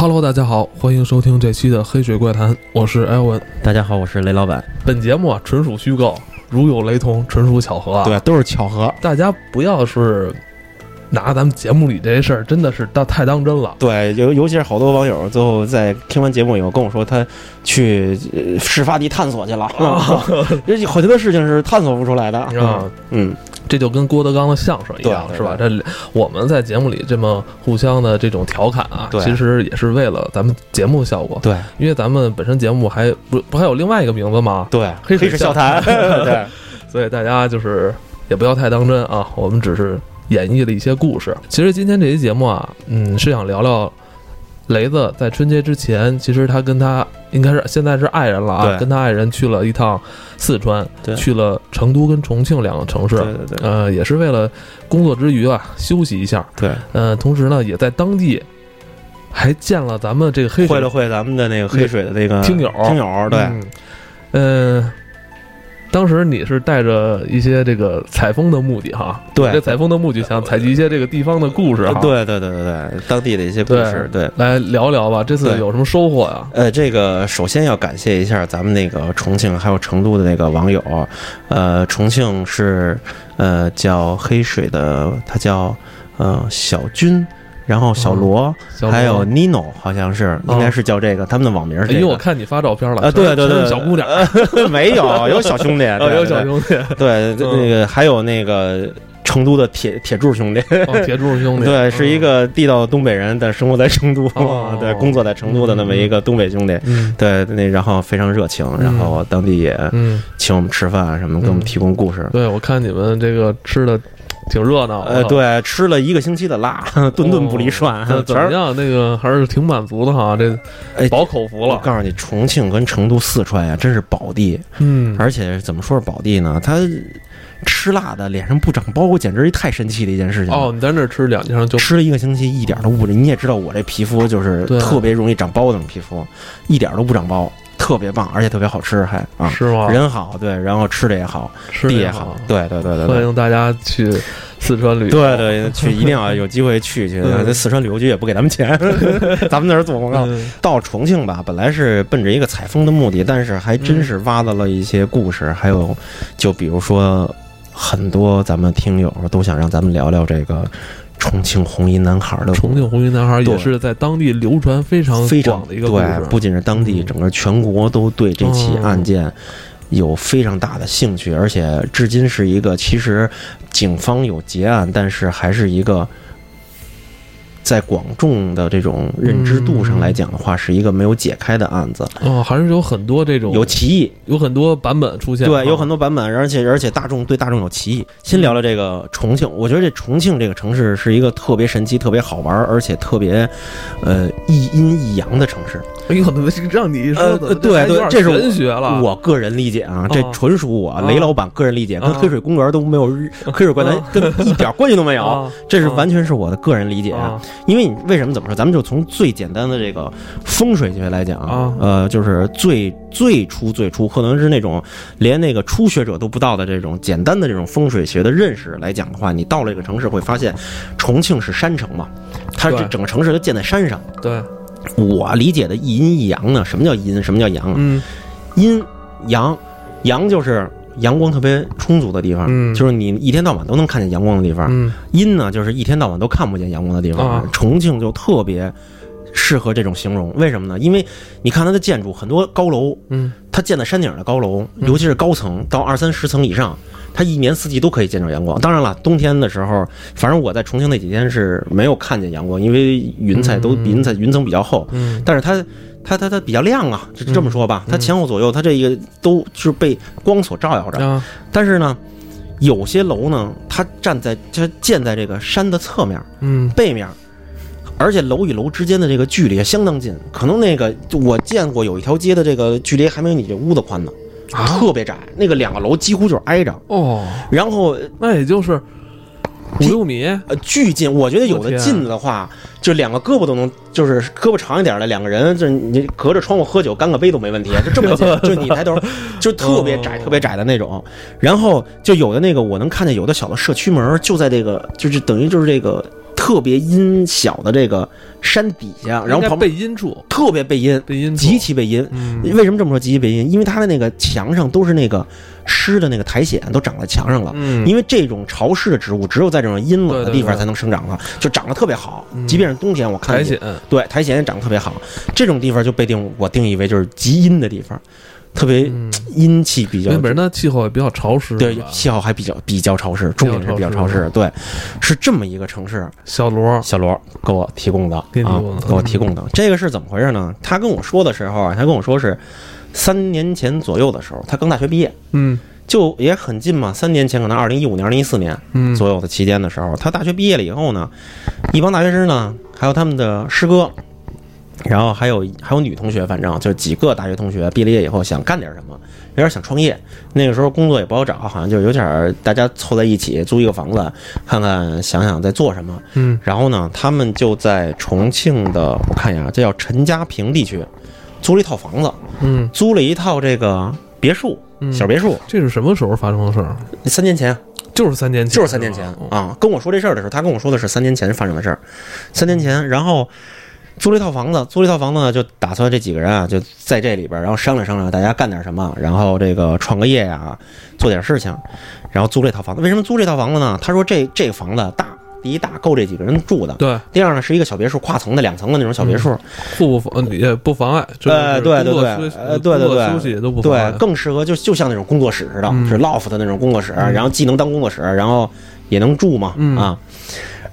Hello，大家好，欢迎收听这期的《黑水怪谈》，我是艾文。大家好，我是雷老板。本节目啊纯属虚构，如有雷同，纯属巧合啊。对，都是巧合。大家不要是拿咱们节目里这些事儿，真的是当太当真了。对，尤尤其是好多网友最后在听完节目以后跟我说，他去呃事发地探索去了，这好多事情是探索不出来的啊。嗯，这就跟郭德纲的相声一样，是吧？这我们在节目里这么互相的这种调侃啊，对其实也是为了咱们节目效果。对因为咱们本身节目还不不还有另外一个名字吗？对，黑水水笑谈，对所以大家就是也不要太当真啊，我们只是演绎了一些故事。其实今天这期节目啊，嗯，是想聊聊雷子在春节之前，其实他跟他应该是现在是爱人了啊，跟他爱人去了一趟四川，对去了成都跟重庆两个城市。对对对。呃，也是为了工作之余啊休息一下，对，呃，同时呢，也在当地还见了咱们这个黑水会了会咱们的那个黑水的那个听友听友，对嗯，呃，当时你是带着一些这个采风的目的哈，对。这采风的目的想采集一些这个地方的故事哈，，对对对对对，当地的一些故事，对。来聊聊吧，这次有什么收获呀？呃，这个首先要感谢一下咱们那个重庆还有成都的那个网友，呃，重庆是呃叫黑水的，他叫呃小军，然后小罗，还有 Nino，好像是应该是叫这个，他们的网名是这因为我。看你发照片了，啊，对对对，小姑娘，呃 没有有小兄弟，有小，兄弟，对那个还有那个成都的铁铁柱兄弟，哦，铁柱兄弟，对，是一嗯，个地道的东北人，但生活在成都哦，对，工作在成都的那么一个东北兄弟。嗯。对，那然后非常热情，然后当地也嗯，请我们吃饭什么，给我们提供故事。对，我看你们这个吃的挺热闹，呃，，对，吃了一个星期的辣，顿顿不离涮，那 怎。么样？那个还是挺满足的哈，这哎饱口福了，我告诉你，重庆跟成都、四川呀，真是宝地。嗯，而且怎么说是宝地呢？它吃辣的脸上不长包，简直是太神奇的一件事情。哦，，你在那儿吃两天就吃了一个星期，一点都不。你也知道我这皮肤就是特别容易长包的那种皮肤，一点都不长包，特别棒，而且特别好吃，还啊，是吗？人好，对，然后吃的也好，吃的也地也好，对对对对对。欢迎大家去四川旅游。对对，去一定要有机会去去。四川旅游局也不给咱们钱，咱们那儿做广告。嗯到重庆吧，本来是奔着一个采风的目的，但是还真是挖到了一些故事，还有就比如说很多咱们听友都想让咱们聊聊这个重庆红衣男孩的重庆红衣男孩也是在当地流传非常非常广的一个故事。对，，不仅是当地，嗯。整个全国都对这起案件有非常大的兴趣，而且至今是一个其实警方有结案，但是还是一个。在广众的这种认知度上来讲的话，是一个没有解开的案子，哦，还是有很多这种有歧义，有很多版本出现，对，有啊很多版本，而且而且大众对大众有歧义。先聊聊这个重庆，我觉得这重庆这个城市是一个特别神奇、特别好玩，而且特别，呃，一阴一阳的城市。哎呦，那这让你一说的，呃对对这是文学了。我个人理解啊，这啊纯属我啊。雷老板个人理解，跟啊。黑水公园都没有日黑水怪谈啊。跟一点关系都没有。啊。这是完全是我的个人理解啊，因为你为什么怎么说？咱们就从最简单的这个风水学来讲啊呃，就是最最初最初，可能是那种连那个初学者都不到的这种简单的这种风水学的认识来讲的话，你到了这个城市会发现，重庆是山城嘛，它这整个城市都建在山上。对，我理解的一阴一阳呢，什么叫阴？什么叫阳啊？嗯阴阳，阳就是阳光特别充足的地方，嗯就是你一天到晚都能看见阳光的地方。嗯阴呢，就是一天到晚都看不见阳光的地方。啊重庆就特别适合这种形容，为什么呢？因为你看它的建筑，很多高楼，嗯它建在山顶的高楼，嗯尤其是高层到二三十层以上。它一年四季都可以见着阳光，当然了，冬天的时候，反正我在重庆那几天是没有看见阳光，因为云彩都嗯云彩云层比较厚，嗯但是它它它它比较亮啊，就这么说吧，嗯。它前后左右它这一个都是被光所照耀着。啊。但是呢，有些楼呢，它站在它建在这个山的侧面、嗯。背面，而且楼与楼之间的这个距离也相当近，可能那个我见过有一条街的这个距离还没有你这屋子宽呢，啊？特别窄，那个两个楼几乎就是挨着，哦，然后那也就是五六米呃巨近，我觉得有的近的话，就两个胳膊都能，就是胳膊长一点的两个人，就你隔着窗户喝酒干个杯都没问题，就这么近，就你抬头就特别窄、哦特别窄的那种。然后就有的那个我能看见有的小的社区门就在这个，就是等于就是这个。特特别阴小的这个山底下，然后旁边被阴处，特别背阴，被阴，极其背阴。嗯为什么这么说极其背阴？因为它的那个墙上都是那个湿的那个苔藓都长在墙上了。嗯，因为这种潮湿的植物，只有在这种阴冷的地方才能生长的，就长得特别好。嗯即便是冬天，我看见苔藓，对苔藓也长得特别好。这种地方就被定我定义为就是极阴的地方，特别嗯，阴气比较本身它气候也比较潮湿，对气候还比较比较潮湿，重点是比较潮湿。对，是这么一个城市。小罗，小罗给我提供的啊给我提供的。这个是怎么回事呢？他跟我说的时候啊，他跟我说是三年前左右的时候，他刚大学毕业，嗯就也很近嘛。三年前可能二零一五年、二零一四年嗯，左右的期间的时候，他大学毕业了以后呢，一帮大学生呢，还有他们的师哥。然后还有还有女同学，反正就几个大学同学毕了业以后想干点什么，有点想创业。那个时候工作也不好找，好像就有点儿大家凑在一起租一个房子，看看想想在做什么。嗯然后呢，他们就在重庆的，我看一下，这叫陈家坪地区，租了一套房子，嗯租了一套这个别墅，嗯，小别墅。这是什么时候发生的事儿？三年前，就是三年前，就是三年前啊，跟我说这事儿的时候，他跟我说的是三年前发生的事儿，三年前，然后租了一套房子，租了一套房子呢，就打算这几个人啊，就在这里边，然后商量商量，大家干点什么，然后这个创个业呀，做点事情，然后租这套房子。为什么租这套房子呢？他说这这个房子大，第一大够这几个人住的。对，第二呢，是一个小别墅，跨层的两层的那种小别墅，互不妨也不妨碍，这呃对对对呃对对对。休息也都不对，，更适合就就像那种工作室似的，嗯。是 loft 的那种工作室，嗯。然后既能当工作室，然后也能住嘛，嗯。啊，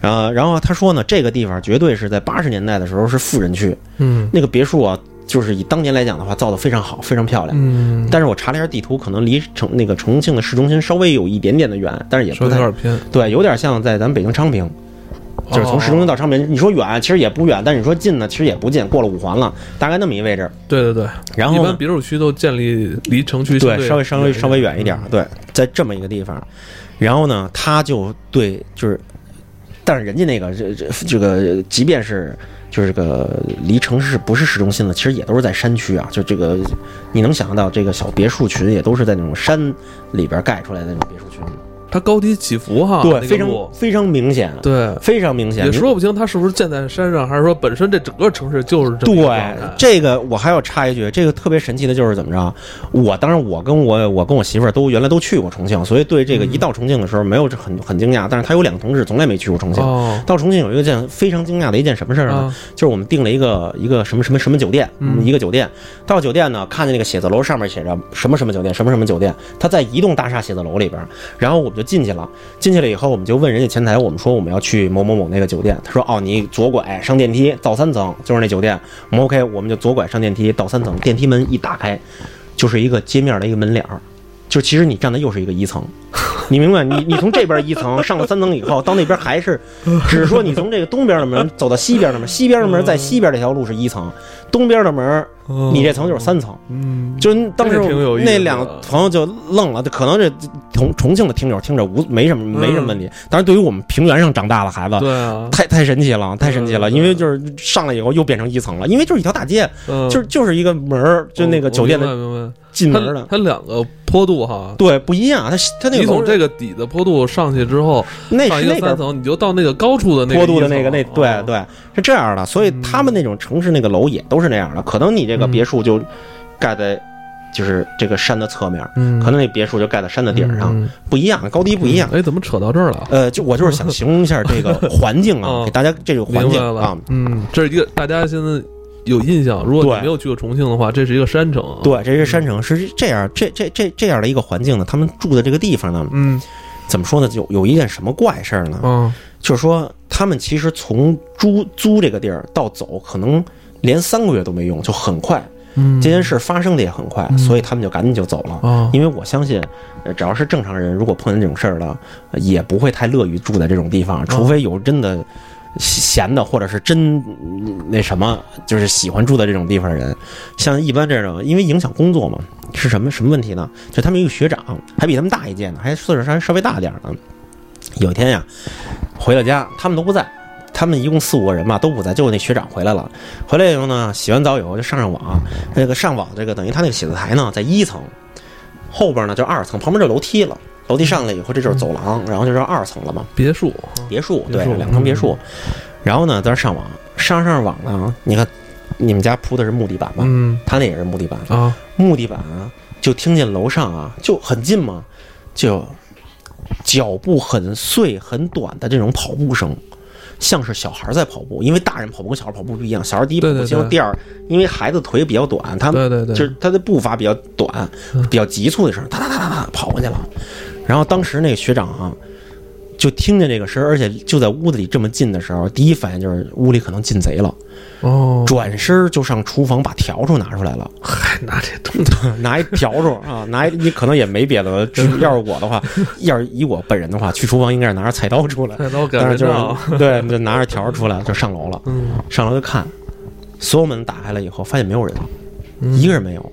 然后然后他说呢，这个地方绝对是在八十年代的时候是富人区，嗯那个别墅啊，就是以当年来讲的话，造的非常好，非常漂亮。嗯，但是我查了一下地图，可能离重那个重庆的市中心稍微有一点点的远，但是也不太有点偏，对，有点像在咱们北京昌平，就是从市中心到昌平，你说远其实也不远，但是你说近呢，其实也不近，过了五环了，大概那么一位置。对对对，然后呢一般别墅区都建立离城区对，稍微稍微稍微远一点，对，在这么一个地方，然后呢，他就对，就是，但是人家那个这这这个，即便是就是这个离城市不是市中心了，其实也都是在山区啊，就这个你能想象到，这个小别墅群也都是在那种山里边盖出来的那种别墅群，它高低起伏哈，那对，非常非常明显，对。非常明显，也说不清它是不是建在山上，还是说本身这整个城市就是这对，这个我还要插一句，这个特别神奇的就是怎么着？我当然我跟我我跟我媳妇儿都原来都去过重庆，所以对这个嗯一到重庆的时候没有很很惊讶。但是她有两个同事从来没去过重庆。哦到重庆有一个件非常惊讶的一件什么事儿呢？啊就是我们订了一个一个什么什么什么酒店，嗯一个酒店。到酒店呢，看见那个写字楼上面写着什么什么酒店，什么什么酒店，它在一栋大厦写字楼里边。然后我们就进去了，进去了以后，我们就问人家前台，我们说我们要去某某某那个酒店。他说哦，你左拐上电梯到三层就是那酒店。我们 OK，我们就左拐上电梯到三层，电梯门一打开，就是一个街面的一个门脸儿。就其实你站的又是一个一层，你明白？你你从这边一层上了三层以后，到那边还是，只是说你从这个东边的门走到西边的门，西边的门在西边这条路是一层，东边的门你这层就是三层。嗯，就当时那两个朋友就愣了，可能这重重庆的听友听着无没什么没什么问题，但是对于我们平原上长大的孩子，对啊，太太神奇了，太神奇了，嗯因为就是上来以后又变成一层了，因为就是一条大街，嗯就是就是一个门，就那个酒店的进门的它，两个坡度哈，对，不一样，它它那个你从这个底的坡度上去之后，那上一个是那边三层，你就到那个高处的那个坡度的那个那对哦对是这样的，所以他们那种城市那个楼也都是那样的，可能你这个嗯。别墅就盖在就是这个山的侧面，嗯，可能那别墅就盖在山的顶上，嗯。不一样，高低不一样。哎，怎么扯到这儿了？呃，就我就是想形容一下这个环境啊，哦 给大家这个环境啊，嗯，这是一个大家现在有印象，如果你没有去过重庆的话，这是一个山城啊。，对，这是山城，是这样，这这这这样的一个环境呢，他们住的这个地方呢，嗯怎么说呢？有有一件什么怪事儿呢？嗯就是说，他们其实从租租这个地儿到走，可能连三个月都没用，就很快。嗯，这件事发生的也很快，嗯所以他们就赶紧就走了。啊，因为我相信，呃只要是正常人，如果碰见这种事儿了，呃也不会太乐于住在这种地方，除非有真的闲的，或者是真那什么，就是喜欢住在这种地方的人。像一般这种，因为影响工作嘛，是什么什么问题呢？就他们一个学长，还比他们大一届呢，还岁数还稍微大点儿呢。有一天呀，回了家，他们都不在。他们一共四五个人嘛，都不在，就那学长回来了。回来以后呢，洗完澡以后就上上网。那个上网这个等于他那个写字台呢在一层，后边呢就二层，旁边就楼梯了。楼梯上来以后，这就是走廊，然后就是二层了嘛，别墅，别墅，对，两层别墅。然后呢，在这上网，上上网呢，你看你们家铺的是木地板吧？嗯他那也是木地板，啊，木地板啊，就听见楼上啊，就很近嘛，就脚步很碎很短的这种跑步声。像是小孩在跑步，因为大人跑步跟小孩跑步不一样。小孩第一步轻，对第二，因为孩子腿比较短，他对对对，就是他的步伐比较短嗯，比较急促的声，哒哒哒哒哒跑过去了。然后当时那个学长啊，就听见这个声儿，而且就在屋子里这么近的时候，第一反应就是屋里可能进贼了，哦，转身就上厨房把笤帚拿出来了，嗨，拿这东西，拿一笤帚啊，拿一你可能也没别的了。要是我的话，要是以我本人的话，去厨房应该是拿着菜刀出来，菜刀 赶但是就人呢，是对，就拿着笤帚出来就上楼了。嗯，上楼就看，所有门打开了以后，发现没有人，嗯。一个人没有。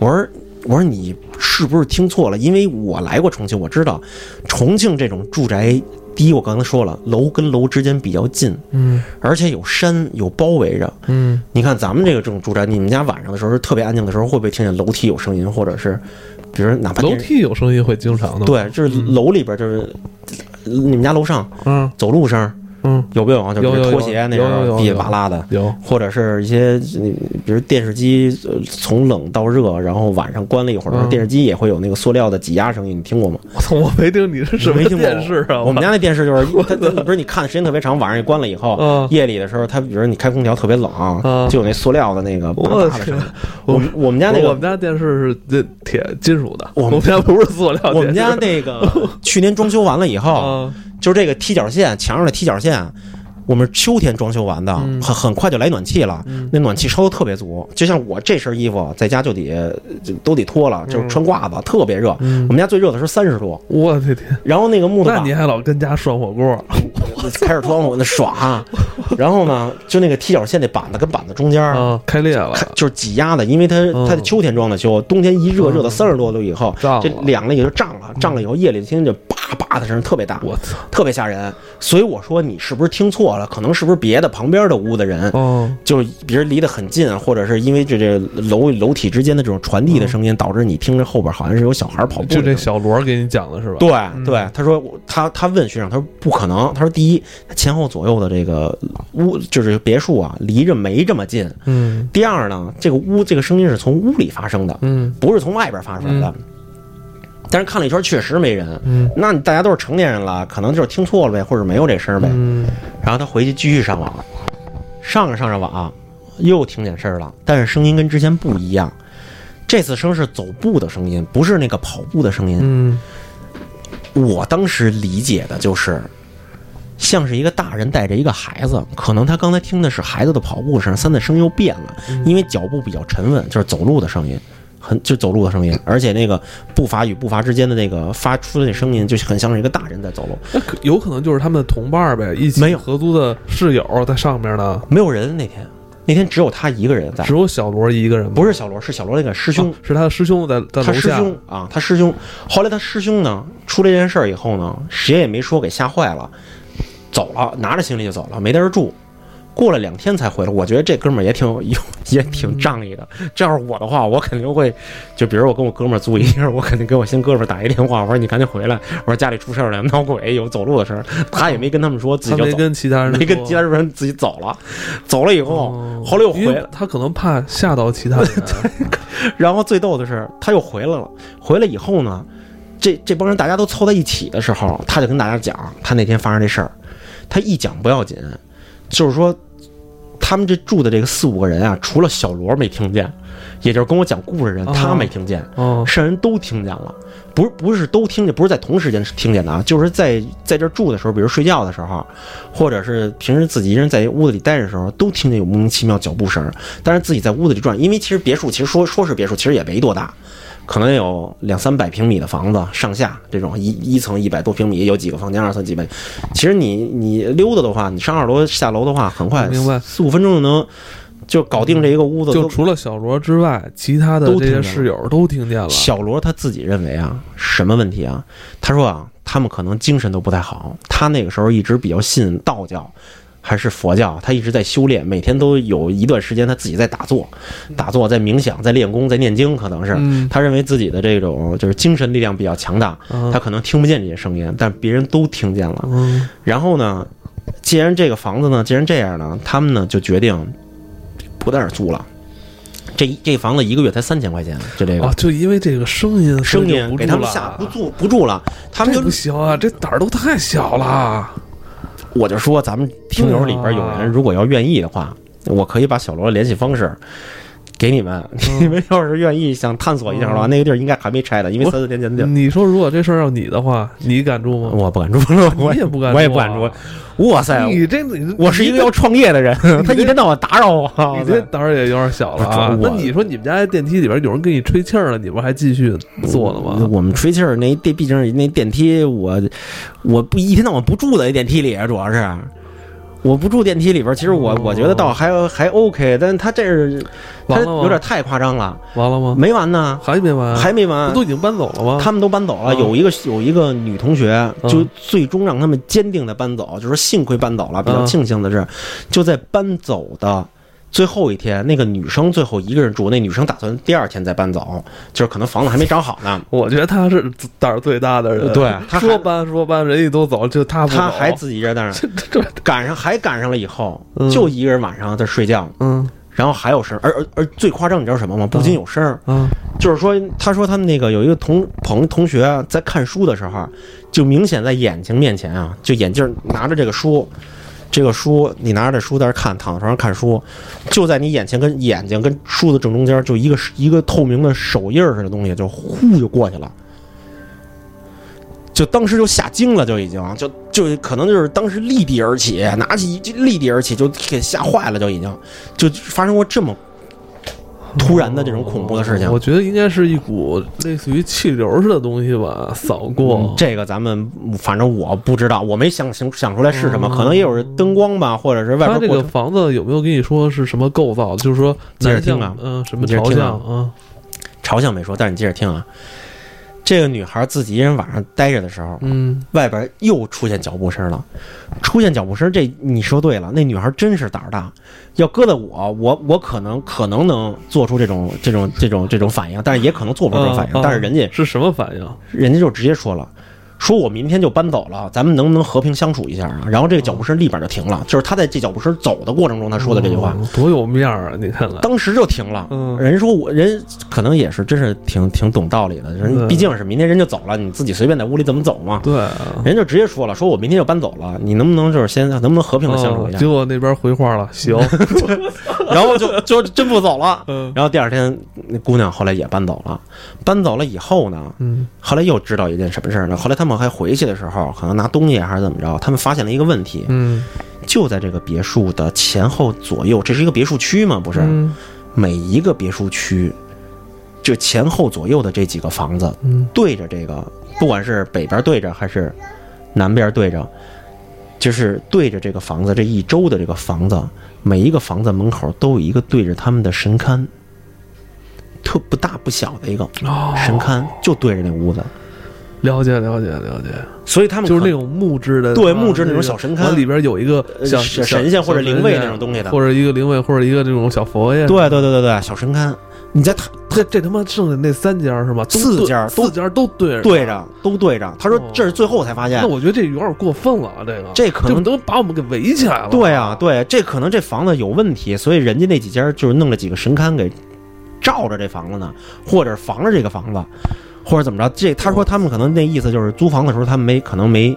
我说我说你是不是听错了？因为我来过重庆，我知道重庆这种住宅，第一我刚才说了，楼跟楼之间比较近，嗯。而且有山有包围着。嗯，你看咱们这个这种住宅，你们家晚上的时候是特别安静的时候，会不会听见楼梯有声音，或者是比如哪怕楼梯有声音会经常的，，对，就是楼里边就是你们家楼上嗯。走路声嗯，有没有啊？就比有有有如拖鞋那种噼里啪啦的。有，或者是一些，呃比如电视机呃从冷到热，然后晚上关了一会儿，嗯电视机也会有那个塑料的挤压声音，你听过吗？我操，我没听你是什么没听过电视啊？我们家那电视就是它，不是你看的时间特别长，晚上一关了以后，嗯夜里的时候，它比如你开空调特别冷，嗯就有那塑料的那个叭我天叭的声音。我们我们家那个我们家电视是这铁金属的，我们家不是塑料。我们家那个 去年装修完了以后，啊，就是这个踢脚线墙上的踢脚线，我们秋天装修完的，嗯。很很快就来暖气了。嗯。那暖气烧的特别足，就像我这身衣服在家就得就都得脱了，就是穿褂子，特别热。嗯。我们家最热的时候三十度，我的天，然后那个木头板那你还老跟家涮火锅？开着窗户那爽啊，然后呢，就那个踢脚线那板子跟板子中间开裂了，就是挤压的，因为它嗯它是秋天装的修，冬天一热嗯。热到三十多度以后，这凉了两个也就胀了，胀了以后夜里听见就的声特别大，我操！特别吓人。所以我说你是不是听错了？可能是不是别的旁边的屋的人，哦，就是别人离得很近，或者是因为这这楼楼体之间的这种传递的声音，导致你听着后边好像是有小孩跑步。就这小罗给你讲的是吧？对对，他说他他问学长，他说不可能，他说第一，他前后左右的这个屋就是别墅啊，离着没这么近。嗯第二呢，这个屋这个声音是从屋里发生的，嗯不是从外边发出来的。但是看了一圈确实没人，嗯那大家都是成年人了，可能就是听错了呗，或者没有这声儿呗。嗯然后他回去继续上网，上着上着网，又听见声儿了，但是声音跟之前不一样。这次声是走步的声音，不是那个跑步的声音。嗯我当时理解的就是，像是一个大人带着一个孩子，可能他刚才听的是孩子的跑步声，现在声音又变了，因为脚步比较沉稳，就是走路的声音。很就走路的声音，而且那个步伐与步伐之间的那个发出的那声音，就很像是一个大人在走路。那可有可能就是他们的同伴儿呗，一起没有合租的室友在上面呢，没有人那天，那天只有他一个人在只，有小罗一个人吗，不是小罗，是小罗那个师兄哦，是他的师兄在在他师楼下。兄啊，他师兄。后来他师兄呢，出了这件事儿以后呢，谁也没说，给吓坏了，走了，拿着行李就走了，没地儿住。过了两天才回来，我觉得这哥们儿也挺有也挺仗义的。这要是我的话，我肯定会，就比如我跟我哥们儿租一地儿，我肯定给我新哥们儿打一电话，我说你赶紧回来，我说家里出事儿了，闹鬼，有走路的声儿。他也没跟他们说，自己就走，他没跟其他人，没跟其他人自己走了。走了以后，哦后来又回来，他可能怕吓到其他人。然后最逗的是，他又回来了。回来以后呢，这这帮人大家都凑在一起的时候，他就跟大家讲他那天发生这事儿。他一讲不要紧，就是说他们这住的这个四五个人啊，除了小罗没听见，也就是跟我讲故事的人，哦他没听见，哦，剩人都听见了。不是不是都听见，不是在同时间听见的啊，就是在在这住的时候，比如睡觉的时候，或者是平时自己一人在屋子里待着的时候，都听见有莫名其妙脚步声。但是自己在屋子里转，因为其实别墅其实说说是别墅，其实也没多大，可能有两三百平米的房子，上下这种一一层一百多平米，有几个房间，二层几百。其实你你溜达的话，你上二楼下楼的话，很快明白四五分钟就能就搞定这一个屋子。就除了小罗之外，其他的这些室友都听见了。小罗他自己认为啊，什么问题啊？他说啊，他们可能精神都不太好。他那个时候一直比较信道教，还是佛教，他一直在修炼，每天都有一段时间他自己在打坐，打坐在冥想，在练功，在念经，可能是嗯他认为自己的这种就是精神力量比较强大，啊他可能听不见这些声音，但别人都听见了。嗯然后呢，既然这个房子呢，既然这样呢，他们呢就决定不在那儿租了。这这房子一个月才三千块钱，就这个、啊，就因为这个声音，声音给他们吓不住不住了，他们就不行啊，这胆儿都太小了。我就说，咱们听友里边有人如果要愿意的话，我可以把小罗的联系方式给你们。你们要是愿意想探索一下的话，嗯那个地儿应该还没拆的，因为三四年前的地儿。你说如果这事儿要你的话，你敢住吗？我不敢住，我你也不敢我也不敢住。哇塞，你这你我是一个要创业的人，他一天到晚打扰我。你这胆儿也有点小了那你说你们家电梯里边有人给你吹气儿了，你不还继续坐了吗？我们吹气儿那电，毕竟那电梯，我我不一天到晚不住在电梯里，主要是我不住电梯里边。其实我哦我觉得倒还还 OK，但是他这是他有点太夸张了，完了吗？没完呢，还没完？还没完不。都已经搬走了吗？他们都搬走了，嗯有一个有一个女同学，嗯就最终让他们坚定的搬走，就是说幸亏搬走了。比较嗯庆幸的是，就在搬走的最后一天，那个女生最后一个人住，那女生打算第二天再搬走，就是可能房子还没找好呢。我觉得她是胆儿最大的人。对说搬说搬，人家都走，就她。她还自己一人在那儿，赶上还赶上了以后嗯，就一个人晚上在睡觉，嗯然后还有声儿，而而而最夸张，你知道什么吗？不仅有声儿，啊就是说，他说他们那个有一个同朋同学啊在看书的时候啊，就明显在眼睛面前啊，就眼镜儿拿着这个书，这个书你拿着这书在这看，躺在床上看书，就在你眼前跟眼睛跟书的正中间，就一个一个透明的手印似的东西，就呼就过去了。就当时就吓惊了，就已经就就可能就是当时立地而起，拿起一立地而起，就给吓坏了，就已经就发生过这么突然的这种恐怖的事情。我觉得应该是一股类似于气流似的东西吧，扫过嗯。这个咱们反正我不知道，我没想想想出来是什么，哦可能也有灯光吧，或者是外他这个。房子有没有跟你说是什么构造？就是说南向接着听啊嗯，什么朝向啊啊？朝向没说，但是你接着听啊。这个女孩自己一人晚上待着的时候，嗯外边又出现脚步声了。出现脚步声，这你说对了，那女孩真是胆儿大。要搁在我，我我可能可能能做出这种这种这种这种反应，但是也可能做不出这种反应。啊但是人家是什么反应？人家就直接说了，说我明天就搬走了，咱们能不能和平相处一下啊？然后这个脚步声立马就停了，就是他在这脚步声走的过程中他说的这句话，哦多有面儿啊！你看看，当时就停了。嗯人说我人可能也是真是挺挺懂道理的，人毕竟是明天人就走了，你自己随便在屋里怎么走嘛。对啊，人就直接说了，说我明天就搬走了，你能不能就是先能不能和平的相处一下哦结？果那边回话了，行，然后就就真不走了。嗯然后第二天，那姑娘后来也搬走了。搬走了以后呢，嗯后来又知道一件什么事儿呢？后来他们还回去的时候，可能拿东西还是怎么着，他们发现了一个问题，嗯，就在这个别墅的前后左右，这是一个别墅区嘛？不是，嗯。每一个别墅区，就前后左右的这几个房子嗯。对着这个，不管是北边对着还是南边对着，就是对着这个房子这一周的这个房子，每一个房子门口都有一个对着他们的神龛，特不大不小的一个哦，神龛，就对着那屋子，了解了解了解，所以他们就是那种木质的，啊对木质那种小神龛完里边有一个呃像神小神仙或者灵位那种东西的或者一个灵位，或者一个这种小佛爷。对对对对对小神龛，你在他这这他妈剩下那三家是吗？四家都四家都对着对着都对着，他说哦这是最后才发现那，我觉得这有点过分了啊！这个这可能都把我们给围起来了。对啊，对，这可能这房子有问题，所以人家那几家就是弄了几个神龛给罩着这房子呢，或者防着这个房子，或者怎么着？这他说他们可能那意思就是租房的时候他们没可能没。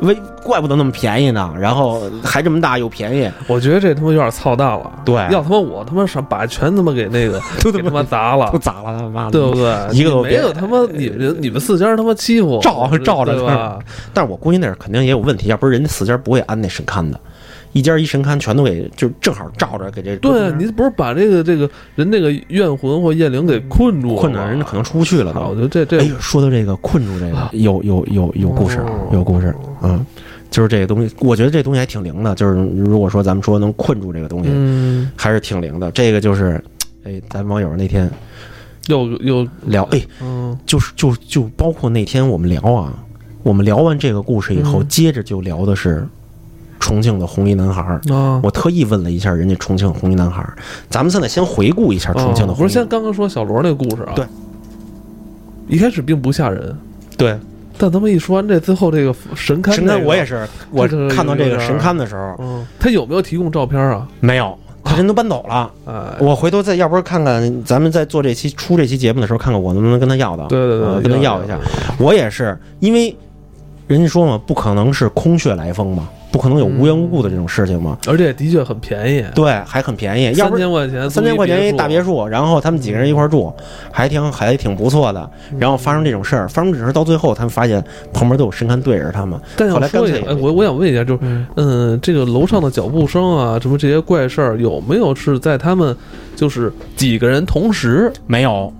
为怪不得那么便宜呢，然后还这么大又便宜，我觉得这他妈有点操蛋了。对要他妈我他妈上把全他妈给那个 都他妈砸了都，砸了他妈的，对不对？一个都没有他妈 你们你们四家他妈欺负照照着对吧？但是我估计那儿肯定也有问题，要不然人家四家不会安那神龛的，一家一神龛全都给就正好照着给这对啊，你不是把这个这个人那个怨魂或怨灵给困住了困着人家可能出不去了都。我觉得这这哎呦，说到这个困住这个，有有有有故事哦，有故事，嗯，就是这个东西，我觉得这东西还挺灵的。就是如果说咱们说能困住这个东西，嗯，还是挺灵的。这个就是，哎，咱网友那天又又聊，哎，嗯就是就就包括那天我们聊啊，我们聊完这个故事以后，嗯接着就聊的是重庆的红衣男孩儿。啊，我特意问了一下人家重庆红衣男孩儿，咱们现在先回顾一下重庆的红衣。哦不是，先刚刚说小罗那个故事啊，对，一开始并不吓人，对但他们一说完这，最后这个神龛、神龛，我也，是，我看到这个神龛的时候嗯，他有没有提供照片啊？没有，他人都搬走了。哎，我回头再，要不然看看咱们在做这期出这期节目的时候，看看我能不能跟他要到。对对对呃跟他要一下。我也是，因为人家说嘛，不可能是空穴来风嘛，不可能有无缘无故的这种事情嘛。而且的确很便宜，对，还很便宜，要三千块钱，三千块钱一大别墅，然后他们几个人一块住，还挺还挺不错的。嗯然后发生这种事儿，发生这种事儿到最后，他们发现旁边都有神龛对着他们。但后来干脆要说一下，哎，我我想问一下，就是嗯，嗯，这个楼上的脚步声啊，什么这些怪事儿，有没有是在他们就是几个人同时？没有，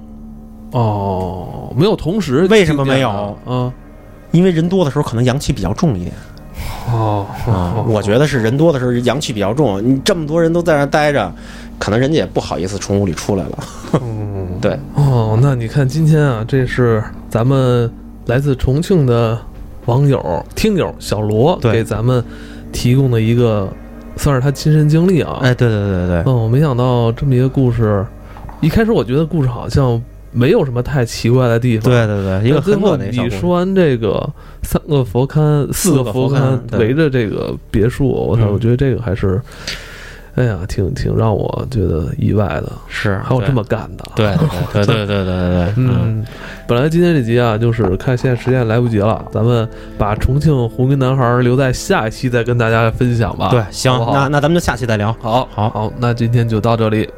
哦，没有同时，为什么没有？嗯，因为人多的时候可能阳气比较重一点哦，啊。我觉得是人多的时候阳气比较重，你这么多人都在那待着，可能人家也不好意思从屋里出来了。嗯，对，哦，那你看今天啊，这是咱们来自重庆的网友、听友小罗给咱们提供的一个，算是他亲身经历啊。哎，对对对对对，嗯，我没想到这么一个故事，一开始我觉得故事好像没有什么太奇怪的地方。对对对，因为最后你说完这个三个佛龛、四个佛龛围着这个别墅，我我觉得这个还是，哎呀，挺挺让我觉得意外的。是，还有这么干的？对，对对对对对。嗯，本来今天这集啊，就是看现在时间来不及了，咱们把重庆红衣男孩留在下一期再跟大家分享吧。对，行，那那咱们就下期再聊。好，好，好，那今天就到这里。